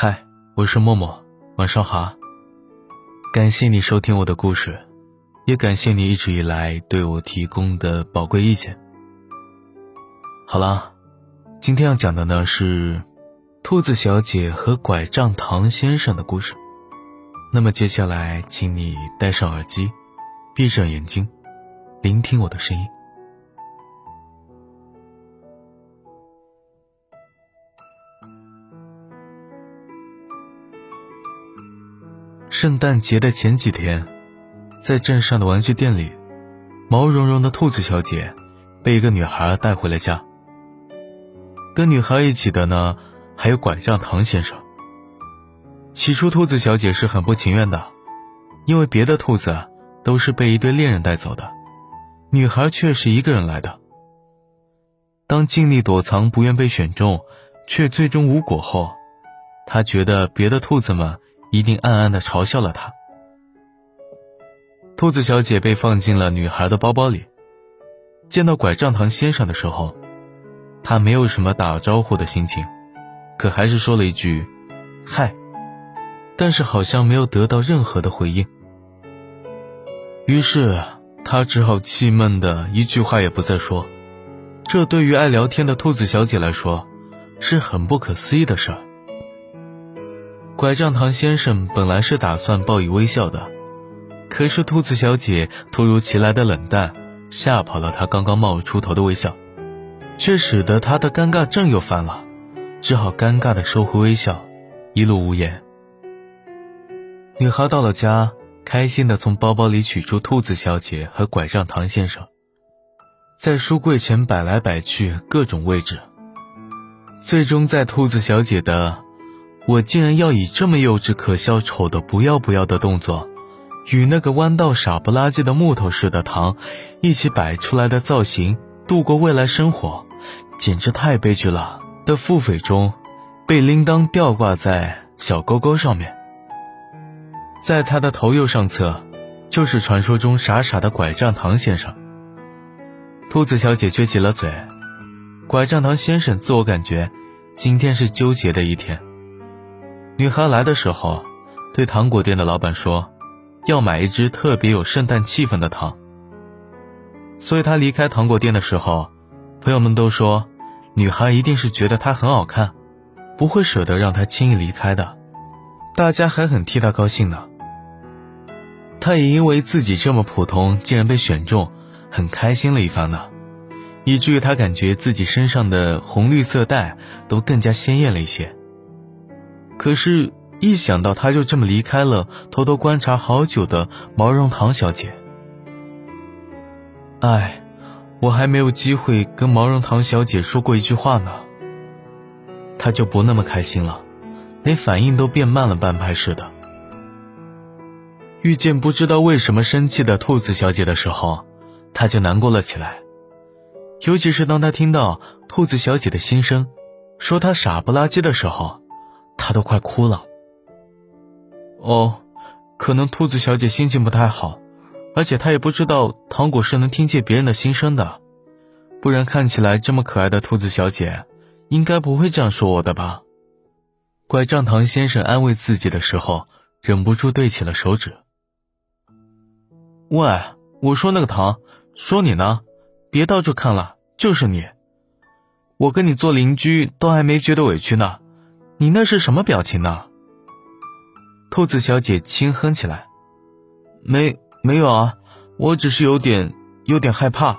嗨，我是默默，晚上好。感谢你收听我的故事，也感谢你一直以来对我提供的宝贵意见。好了，今天要讲的呢是兔子小姐和拐杖糖先生的故事。那么接下来，请你戴上耳机，闭上眼睛，聆听我的声音。圣诞节的前几天，在镇上的玩具店里，毛茸茸的兔子小姐被一个女孩带回了家。跟女孩一起的呢，还有拐杖糖先生。起初，兔子小姐是很不情愿的，因为别的兔子都是被一对恋人带走的，女孩却是一个人来的。当尽力躲藏，不愿被选中，却最终无果后，她觉得别的兔子们。一定暗暗的嘲笑了他。兔子小姐被放进了女孩的包包里。见到拐杖糖先生的时候，她没有什么打招呼的心情，可还是说了一句“嗨”，但是好像没有得到任何的回应。于是她只好气闷的一句话也不再说。这对于爱聊天的兔子小姐来说，是很不可思议的事儿。拐杖糖先生本来是打算报以微笑的，可是兔子小姐突如其来的冷淡吓跑了他刚刚冒出头的微笑，却使得他的尴尬症又犯了，只好尴尬的收回微笑，一路无言。女孩到了家，开心的从包包里取出兔子小姐和拐杖糖先生，在书柜前摆来摆去，各种位置，最终在兔子小姐的。我竟然要以这么幼稚、可笑、丑的不要不要的动作，与那个弯道傻不拉几的木头似的糖一起摆出来的造型度过未来生活，简直太悲剧了！的腹诽中，被铃铛吊挂在小勾勾上面，在他的头右上侧，就是传说中傻傻的拐杖糖先生。兔子小姐撅起了嘴，拐杖糖先生自我感觉今天是纠结的一天。女孩来的时候，对糖果店的老板说，要买一支特别有圣诞气氛的糖。所以她离开糖果店的时候，朋友们都说，女孩一定是觉得她很好看，不会舍得让她轻易离开的。大家还很替她高兴呢。她也因为自己这么普通，竟然被选中，很开心了一番呢，以至于她感觉自己身上的红绿色带都更加鲜艳了一些。可是，一想到他就这么离开了偷偷观察好久的毛绒糖小姐，哎，我还没有机会跟毛绒糖小姐说过一句话呢，他就不那么开心了，连反应都变慢了半拍似的。遇见不知道为什么生气的兔子小姐的时候，他就难过了起来，尤其是当他听到兔子小姐的心声，说他傻不拉几的时候。他都快哭了。哦，可能兔子小姐心情不太好，而且她也不知道糖果是能听见别人的心声的，不然看起来这么可爱的兔子小姐，应该不会这样说我的吧？拐杖糖先生安慰自己的时候，忍不住对起了手指。喂，我说那个糖，说你呢，别到处看了，就是你，我跟你做邻居都还没觉得委屈呢。你那是什么表情呢？兔子小姐轻哼起来，没没有啊，我只是有点有点害怕。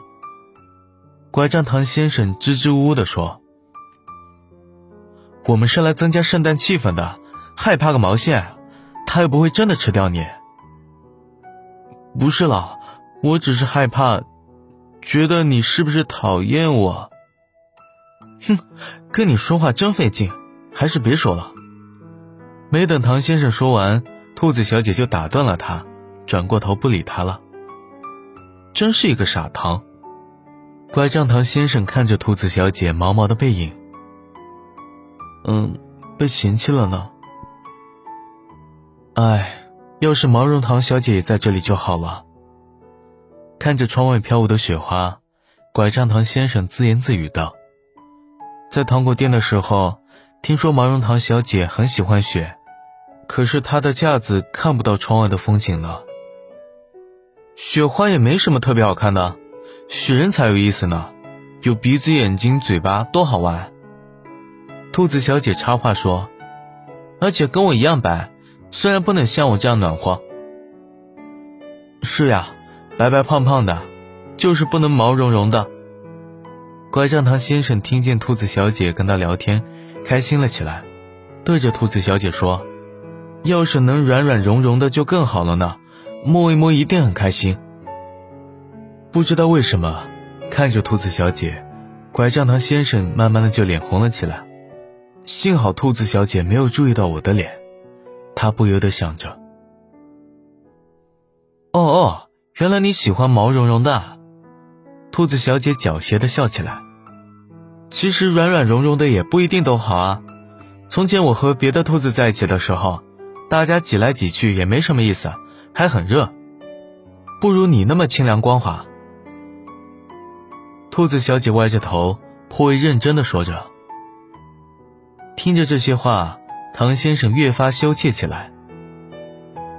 拐杖糖先生支支吾吾的说：“我们是来增加圣诞气氛的，害怕个毛线？他又不会真的吃掉你。”不是了，我只是害怕，觉得你是不是讨厌我？哼，跟你说话真费劲。还是别说了。没等唐先生说完，兔子小姐就打断了他，转过头不理他了。真是一个傻唐。拐杖糖先生看着兔子小姐毛毛的背影，嗯，被嫌弃了呢。唉，要是毛绒糖小姐也在这里就好了。看着窗外飘舞的雪花，拐杖糖先生自言自语道：“在糖果店的时候。”听说毛绒糖小姐很喜欢雪，可是她的架子看不到窗外的风景了。雪花也没什么特别好看的，雪人才有意思呢，有鼻子、眼睛、嘴巴，多好玩。兔子小姐插话说：“而且跟我一样白，虽然不能像我这样暖和。”是呀，白白胖胖的，就是不能毛茸茸的。拐杖糖先生听见兔子小姐跟他聊天，开心了起来，对着兔子小姐说：“要是能软软绒绒的就更好了呢，摸一摸一定很开心。”不知道为什么，看着兔子小姐，拐杖糖先生慢慢的就脸红了起来。幸好兔子小姐没有注意到我的脸，他不由得想着：“哦哦，原来你喜欢毛茸茸的。”兔子小姐狡黠的笑起来。其实软软绒绒的也不一定都好啊。从前我和别的兔子在一起的时候，大家挤来挤去也没什么意思，还很热。不如你那么清凉光滑。兔子小姐歪着头，颇为认真的说着。听着这些话，唐先生越发羞怯起来。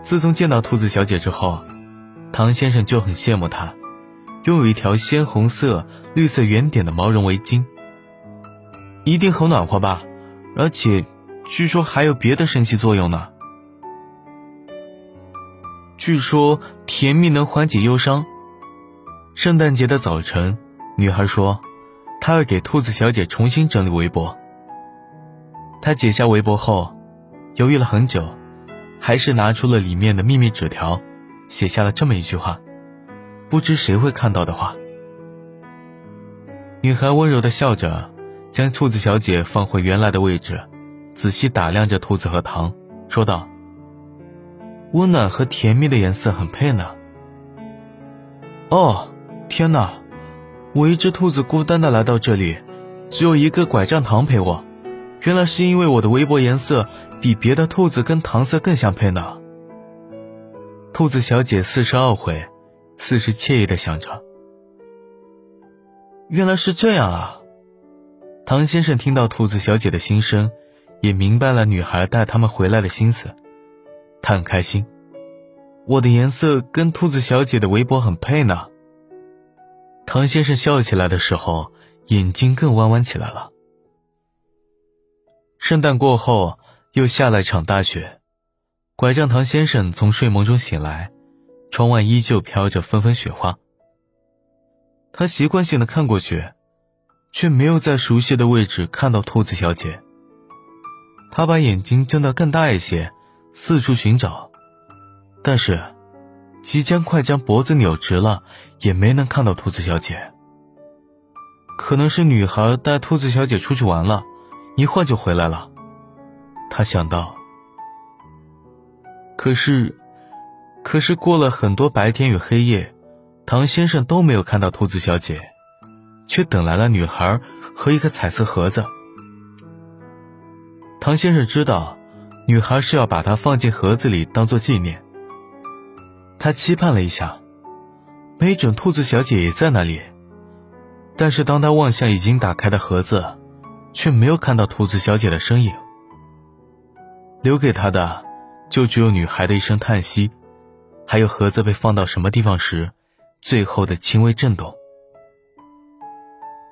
自从见到兔子小姐之后，唐先生就很羡慕她。拥有一条鲜红色、绿色圆点的毛绒围巾，一定很暖和吧？而且，据说还有别的神奇作用呢。据说甜蜜能缓解忧伤。圣诞节的早晨，女孩说，她要给兔子小姐重新整理围脖。她解下围脖后，犹豫了很久，还是拿出了里面的秘密纸条，写下了这么一句话。不知谁会看到的话。女孩温柔的笑着，将兔子小姐放回原来的位置，仔细打量着兔子和糖，说道：“温暖和甜蜜的颜色很配呢。”哦，天哪！我一只兔子孤单的来到这里，只有一个拐杖糖陪我，原来是因为我的围脖颜色比别的兔子跟糖色更相配呢。兔子小姐似是懊悔。似是惬意的想着，原来是这样啊！唐先生听到兔子小姐的心声，也明白了女孩带他们回来的心思，他很开心。我的颜色跟兔子小姐的围脖很配呢。唐先生笑起来的时候，眼睛更弯弯起来了。圣诞过后，又下了一场大雪，拐杖唐先生从睡梦中醒来。窗外依旧飘着纷纷雪花。他习惯性的看过去，却没有在熟悉的位置看到兔子小姐。他把眼睛睁得更大一些，四处寻找，但是即将快将脖子扭直了，也没能看到兔子小姐。可能是女孩带兔子小姐出去玩了，一会儿就回来了。他想到，可是。可是过了很多白天与黑夜，唐先生都没有看到兔子小姐，却等来了女孩和一个彩色盒子。唐先生知道，女孩是要把它放进盒子里当做纪念。他期盼了一下，没准兔子小姐也在那里。但是当他望向已经打开的盒子，却没有看到兔子小姐的身影。留给他的，就只有女孩的一声叹息。还有盒子被放到什么地方时，最后的轻微震动。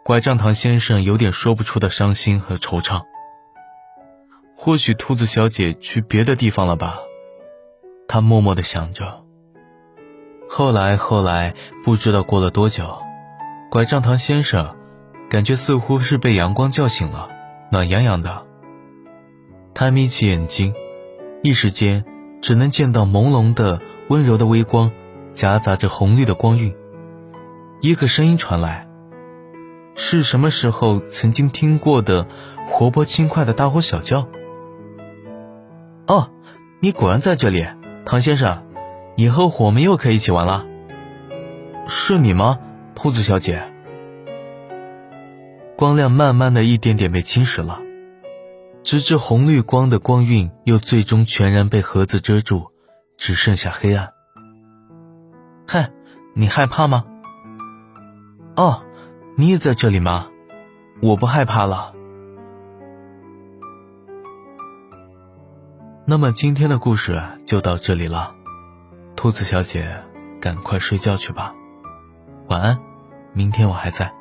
拐杖糖先生有点说不出的伤心和惆怅。或许兔子小姐去别的地方了吧，他默默的想着。后来后来，不知道过了多久，拐杖糖先生感觉似乎是被阳光叫醒了，暖洋洋的。他眯起眼睛，一时间只能见到朦胧的。温柔的微光，夹杂着红绿的光晕。一个声音传来，是什么时候曾经听过的活泼轻快的大呼小叫？哦，你果然在这里，唐先生，以后我们又可以一起玩了。是你吗，兔子小姐？光亮慢慢的一点点被侵蚀了，直至红绿光的光晕又最终全然被盒子遮住。只剩下黑暗。嗨，你害怕吗？哦，你也在这里吗？我不害怕了。那么今天的故事就到这里了。兔子小姐赶快睡觉去吧。晚安明天我还在。